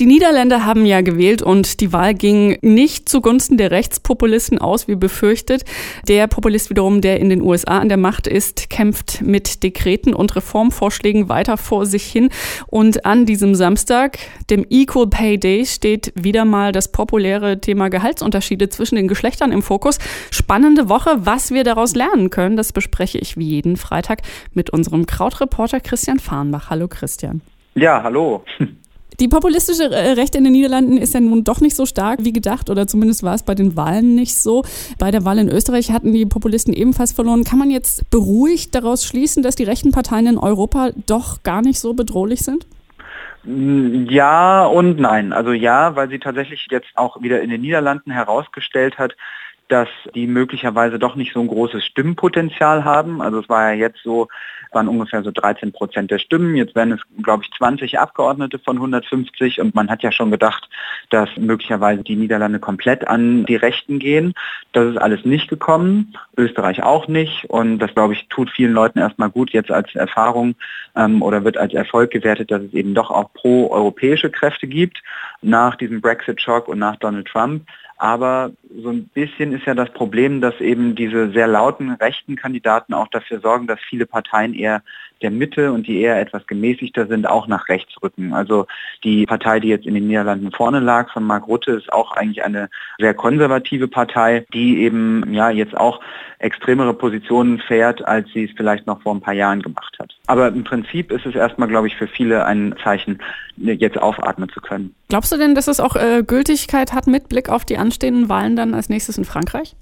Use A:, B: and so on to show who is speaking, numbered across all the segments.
A: Die Niederländer haben ja gewählt und die Wahl ging nicht zugunsten der Rechtspopulisten aus, wie befürchtet. Der Populist wiederum, der in den USA an der Macht ist, kämpft mit Dekreten und Reformvorschlägen weiter vor sich hin. Und an diesem Samstag, dem Equal Pay Day, steht wieder mal das populäre Thema Gehaltsunterschiede zwischen den Geschlechtern im Fokus. Spannende Woche. Was wir daraus lernen können, das bespreche ich wie jeden Freitag mit unserem Krautreporter Christian Farnbach. Hallo Christian.
B: Ja, hallo.
A: Die populistische äh, Rechte in den Niederlanden ist ja nun doch nicht so stark wie gedacht oder zumindest war es bei den Wahlen nicht so. Bei der Wahl in Österreich hatten die Populisten ebenfalls verloren. Kann man jetzt beruhigt daraus schließen, dass die rechten Parteien in Europa doch gar nicht so bedrohlich sind?
B: Mm, ja und nein. Also ja, weil sie tatsächlich jetzt auch wieder in den Niederlanden herausgestellt hat, dass die möglicherweise doch nicht so ein großes Stimmpotenzial haben. Also es war ja jetzt so, waren ungefähr so 13 Prozent der Stimmen. Jetzt werden es, glaube ich, 20 Abgeordnete von 150 und man hat ja schon gedacht, dass möglicherweise die Niederlande komplett an die Rechten gehen. Das ist alles nicht gekommen, Österreich auch nicht und das, glaube ich, tut vielen Leuten erstmal gut jetzt als Erfahrung ähm, oder wird als Erfolg gewertet, dass es eben doch auch pro-europäische Kräfte gibt nach diesem Brexit-Schock und nach Donald Trump. Aber so ein bisschen ist ja das Problem, dass eben diese sehr lauten rechten Kandidaten auch dafür sorgen, dass viele Parteien eher der Mitte und die eher etwas gemäßigter sind, auch nach rechts rücken. Also die Partei, die jetzt in den Niederlanden vorne lag, von Mark Rutte, ist auch eigentlich eine sehr konservative Partei, die eben ja jetzt auch extremere Positionen fährt, als sie es vielleicht noch vor ein paar Jahren gemacht hat. Aber im Prinzip ist es erstmal, glaube ich, für viele ein Zeichen, jetzt aufatmen zu können.
A: Glaubst du denn, dass es auch äh, Gültigkeit hat mit Blick auf die anstehenden Wahlen dann als nächstes in Frankreich?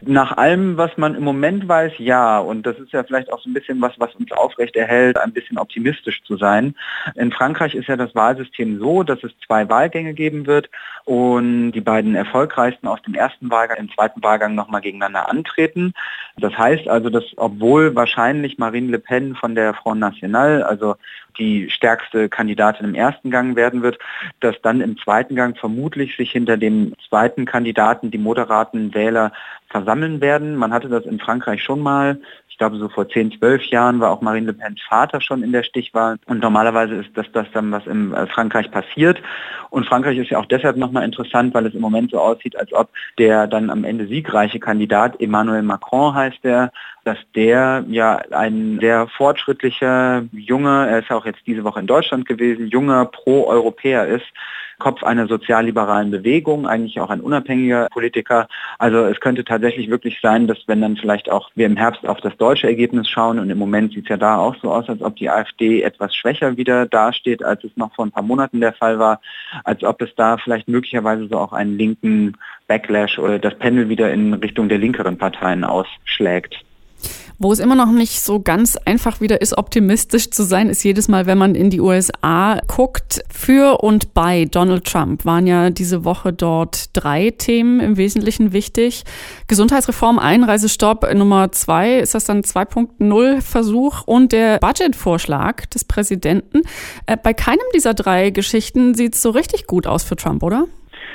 B: Nach allem, was man im Moment weiß, ja. Und das ist ja vielleicht auch so ein bisschen was, was uns aufrecht erhält, ein bisschen optimistisch zu sein. In Frankreich ist ja das Wahlsystem so, dass es zwei Wahlgänge geben wird und die beiden erfolgreichsten aus dem ersten Wahlgang im zweiten Wahlgang nochmal gegeneinander antreten. Das heißt also, dass obwohl wahrscheinlich Marine Le Pen von der Front National, also die stärkste Kandidatin im ersten Gang werden wird, dass dann im zweiten Gang vermutlich sich hinter dem zweiten Kandidaten die moderaten Wähler versammeln werden. Man hatte das in Frankreich schon mal. Ich glaube, so vor 10, 12 Jahren war auch Marine Le Pens Vater schon in der Stichwahl. Und normalerweise ist das das dann, was in äh, Frankreich passiert. Und Frankreich ist ja auch deshalb nochmal interessant, weil es im Moment so aussieht, als ob der dann am Ende siegreiche Kandidat, Emmanuel Macron heißt der, dass der ja ein sehr fortschrittlicher, junger, er ist ja auch jetzt diese Woche in Deutschland gewesen, junger Pro-Europäer ist, Kopf einer sozialliberalen Bewegung, eigentlich auch ein unabhängiger Politiker. Also es könnte tatsächlich wirklich sein, dass wenn dann vielleicht auch wir im Herbst auf das deutsche Ergebnis schauen und im Moment sieht es ja da auch so aus, als ob die AfD etwas schwächer wieder dasteht, als es noch vor ein paar Monaten der Fall war, als ob es da vielleicht möglicherweise so auch einen linken Backlash oder das Pendel wieder in Richtung der linkeren Parteien ausschlägt.
A: Wo es immer noch nicht so ganz einfach wieder ist, optimistisch zu sein, ist jedes Mal, wenn man in die USA guckt. Für und bei Donald Trump waren ja diese Woche dort drei Themen im Wesentlichen wichtig. Gesundheitsreform, Einreisestopp Nummer zwei, ist das dann 2.0 Versuch und der Budgetvorschlag des Präsidenten. Äh, bei keinem dieser drei Geschichten sieht es so richtig gut aus für Trump, oder?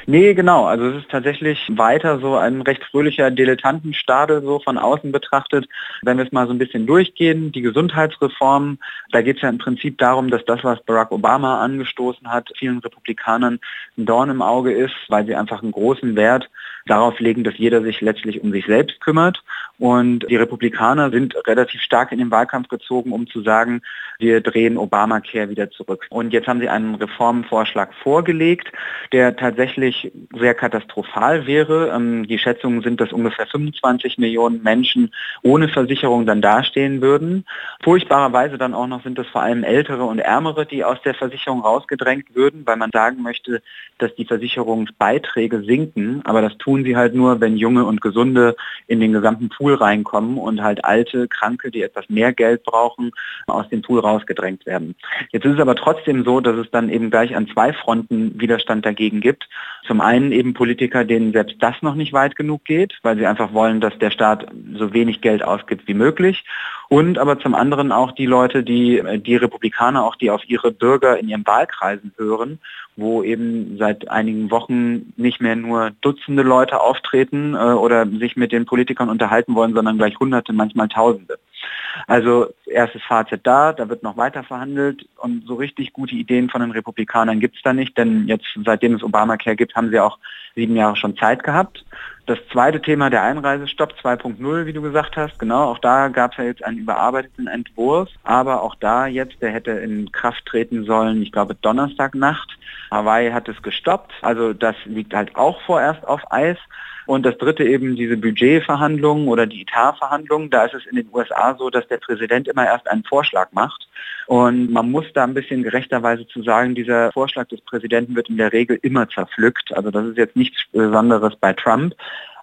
B: Nee, genau. Also es ist tatsächlich weiter so ein recht fröhlicher Dilettantenstadel so von außen betrachtet. Wenn wir es mal so ein bisschen durchgehen, die Gesundheitsreform, da geht es ja im Prinzip darum, dass das, was Barack Obama angestoßen hat, vielen Republikanern ein Dorn im Auge ist, weil sie einfach einen großen Wert darauf legen, dass jeder sich letztlich um sich selbst kümmert. Und die Republikaner sind relativ stark in den Wahlkampf gezogen, um zu sagen, wir drehen Obamacare wieder zurück. Und jetzt haben sie einen Reformvorschlag vorgelegt, der tatsächlich sehr katastrophal wäre. Ähm, die Schätzungen sind, dass ungefähr 25 Millionen Menschen ohne Versicherung dann dastehen würden. Furchtbarerweise dann auch noch sind es vor allem Ältere und Ärmere, die aus der Versicherung rausgedrängt würden, weil man sagen möchte, dass die Versicherungsbeiträge sinken. Aber das tun sie halt nur, wenn junge und gesunde in den gesamten Pool reinkommen und halt alte, kranke, die etwas mehr Geld brauchen, aus dem Pool rausgedrängt werden. Jetzt ist es aber trotzdem so, dass es dann eben gleich an zwei Fronten Widerstand dagegen gibt. Zum einen eben Politiker, denen selbst das noch nicht weit genug geht, weil sie einfach wollen, dass der Staat so wenig Geld ausgibt wie möglich. Und aber zum anderen auch die Leute, die, die Republikaner, auch die auf ihre Bürger in ihren Wahlkreisen hören wo eben seit einigen Wochen nicht mehr nur Dutzende Leute auftreten äh, oder sich mit den Politikern unterhalten wollen, sondern gleich Hunderte, manchmal Tausende. Also erstes Fazit da, da wird noch weiter verhandelt und so richtig gute Ideen von den Republikanern gibt es da nicht, denn jetzt seitdem es Obamacare gibt, haben sie auch sieben Jahre schon Zeit gehabt. Das zweite Thema, der Einreisestopp 2.0, wie du gesagt hast, genau, auch da gab es ja jetzt einen überarbeiteten Entwurf, aber auch da jetzt, der hätte in Kraft treten sollen, ich glaube Donnerstagnacht. Hawaii hat es gestoppt, also das liegt halt auch vorerst auf Eis. Und das dritte eben diese Budgetverhandlungen oder die Etatverhandlungen. Da ist es in den USA so, dass der Präsident immer erst einen Vorschlag macht. Und man muss da ein bisschen gerechterweise zu sagen, dieser Vorschlag des Präsidenten wird in der Regel immer zerpflückt. Also das ist jetzt nichts Besonderes bei Trump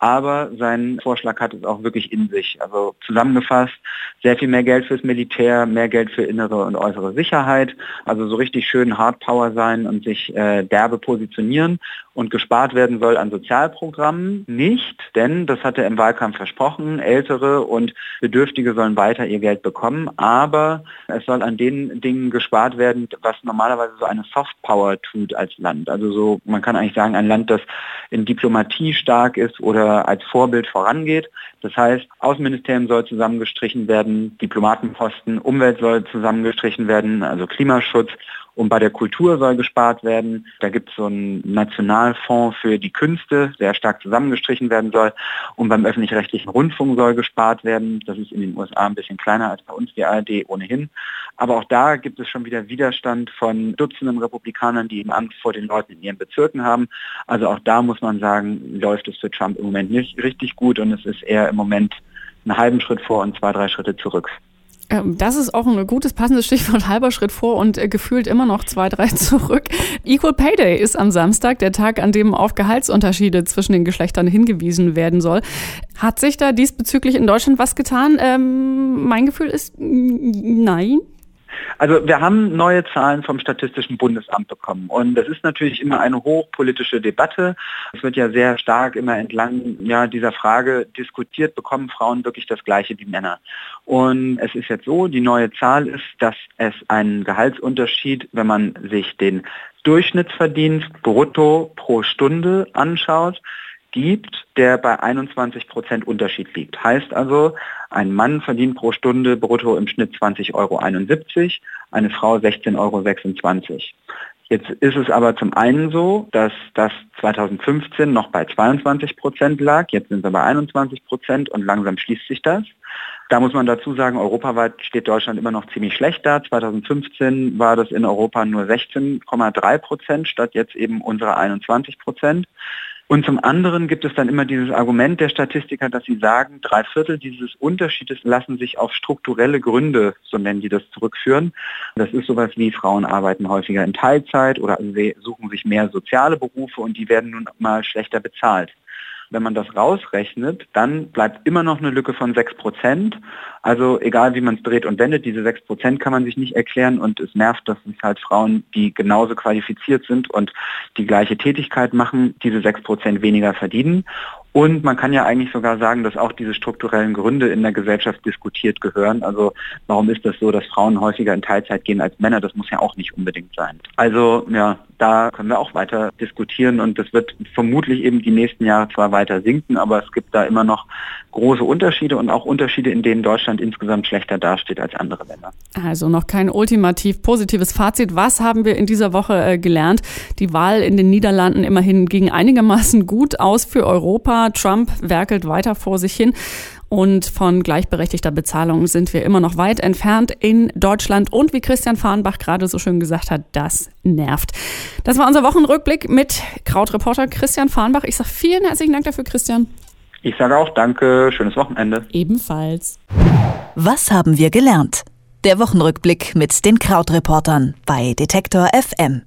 B: aber sein Vorschlag hat es auch wirklich in sich. Also zusammengefasst, sehr viel mehr Geld fürs Militär, mehr Geld für innere und äußere Sicherheit, also so richtig schön Hardpower sein und sich äh, derbe positionieren und gespart werden soll an Sozialprogrammen nicht, denn das hat er im Wahlkampf versprochen, Ältere und Bedürftige sollen weiter ihr Geld bekommen, aber es soll an den Dingen gespart werden, was normalerweise so eine Softpower tut als Land. Also so, man kann eigentlich sagen, ein Land, das in Diplomatie stark ist oder als Vorbild vorangeht. Das heißt, Außenministerium soll zusammengestrichen werden, Diplomatenposten, Umwelt soll zusammengestrichen werden, also Klimaschutz und bei der Kultur soll gespart werden. Da gibt es so einen Nationalfonds für die Künste, der stark zusammengestrichen werden soll. Und beim öffentlich-rechtlichen Rundfunk soll gespart werden. Das ist in den USA ein bisschen kleiner als bei uns die ARD ohnehin. Aber auch da gibt es schon wieder Widerstand von Dutzenden Republikanern, die eben Angst vor den Leuten in ihren Bezirken haben. Also auch da muss man sagen, läuft es für Trump im Moment nicht richtig gut und es ist eher im Moment einen halben Schritt vor und zwei, drei Schritte zurück.
A: Ähm, das ist auch ein gutes, passendes Stichwort, halber Schritt vor und äh, gefühlt immer noch zwei, drei zurück. Equal Pay Day ist am Samstag, der Tag, an dem auf Gehaltsunterschiede zwischen den Geschlechtern hingewiesen werden soll. Hat sich da diesbezüglich in Deutschland was getan? Ähm, mein Gefühl ist nein.
B: Also wir haben neue Zahlen vom Statistischen Bundesamt bekommen und das ist natürlich immer eine hochpolitische Debatte. Es wird ja sehr stark immer entlang ja, dieser Frage diskutiert, bekommen Frauen wirklich das gleiche wie Männer. Und es ist jetzt so, die neue Zahl ist, dass es einen Gehaltsunterschied, wenn man sich den Durchschnittsverdienst brutto pro Stunde anschaut, gibt, der bei 21 Prozent Unterschied liegt. Heißt also, ein Mann verdient pro Stunde brutto im Schnitt 20,71 Euro, eine Frau 16,26 Euro. Jetzt ist es aber zum einen so, dass das 2015 noch bei 22 Prozent lag, jetzt sind wir bei 21 Prozent und langsam schließt sich das. Da muss man dazu sagen, europaweit steht Deutschland immer noch ziemlich schlecht da. 2015 war das in Europa nur 16,3 Prozent statt jetzt eben unsere 21 Prozent. Und zum anderen gibt es dann immer dieses Argument der Statistiker, dass sie sagen, drei Viertel dieses Unterschiedes lassen sich auf strukturelle Gründe, so nennen die das, zurückführen. Das ist sowas wie Frauen arbeiten häufiger in Teilzeit oder suchen sich mehr soziale Berufe und die werden nun mal schlechter bezahlt. Wenn man das rausrechnet, dann bleibt immer noch eine Lücke von 6 Prozent. Also egal wie man es dreht und wendet, diese 6 Prozent kann man sich nicht erklären und es nervt, dass es halt Frauen, die genauso qualifiziert sind und die gleiche Tätigkeit machen, diese 6 Prozent weniger verdienen. Und man kann ja eigentlich sogar sagen, dass auch diese strukturellen Gründe in der Gesellschaft diskutiert gehören. Also warum ist das so, dass Frauen häufiger in Teilzeit gehen als Männer? Das muss ja auch nicht unbedingt sein. Also ja, da können wir auch weiter diskutieren und das wird vermutlich eben die nächsten Jahre zwar weiter sinken, aber es gibt da immer noch große Unterschiede und auch Unterschiede, in denen Deutschland insgesamt schlechter dasteht als andere Länder.
A: Also noch kein ultimativ positives Fazit. Was haben wir in dieser Woche äh, gelernt? Die Wahl in den Niederlanden immerhin ging einigermaßen gut aus für Europa. Trump werkelt weiter vor sich hin. Und von gleichberechtigter Bezahlung sind wir immer noch weit entfernt in Deutschland. Und wie Christian Fahrenbach gerade so schön gesagt hat, das nervt. Das war unser Wochenrückblick mit Krautreporter Christian Fahrenbach. Ich sage vielen herzlichen Dank dafür, Christian.
B: Ich sage auch danke, schönes Wochenende.
A: Ebenfalls.
C: Was haben wir gelernt? Der Wochenrückblick mit den Krautreportern bei Detektor FM.